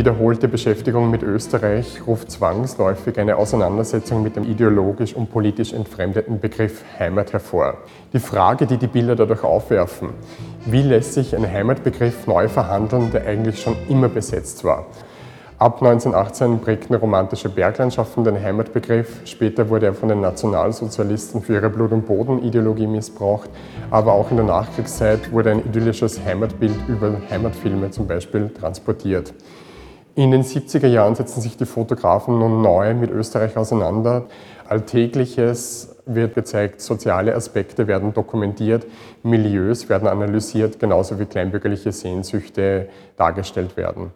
wiederholte Beschäftigung mit Österreich ruft zwangsläufig eine Auseinandersetzung mit dem ideologisch und politisch entfremdeten Begriff Heimat hervor. Die Frage, die die Bilder dadurch aufwerfen, wie lässt sich ein Heimatbegriff neu verhandeln, der eigentlich schon immer besetzt war? Ab 1918 prägten romantische Berglandschaften den Heimatbegriff. Später wurde er von den Nationalsozialisten für ihre Blut- und Bodenideologie missbraucht. Aber auch in der Nachkriegszeit wurde ein idyllisches Heimatbild über Heimatfilme zum Beispiel transportiert. In den 70er Jahren setzen sich die Fotografen nun neu mit Österreich auseinander. Alltägliches wird gezeigt, soziale Aspekte werden dokumentiert, Milieus werden analysiert, genauso wie kleinbürgerliche Sehnsüchte dargestellt werden.